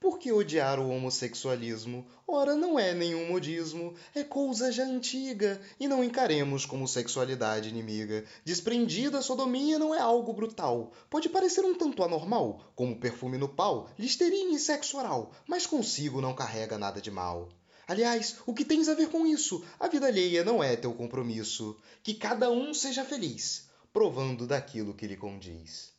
Porque odiar o homossexualismo? Ora, não é nenhum modismo, é coisa já antiga, e não encaremos como sexualidade inimiga. Desprendida a sodomia não é algo brutal, pode parecer um tanto anormal, como perfume no pau, listerine e sexo oral, mas consigo não carrega nada de mal. Aliás, o que tens a ver com isso? A vida alheia não é teu compromisso. Que cada um seja feliz, provando daquilo que lhe condiz.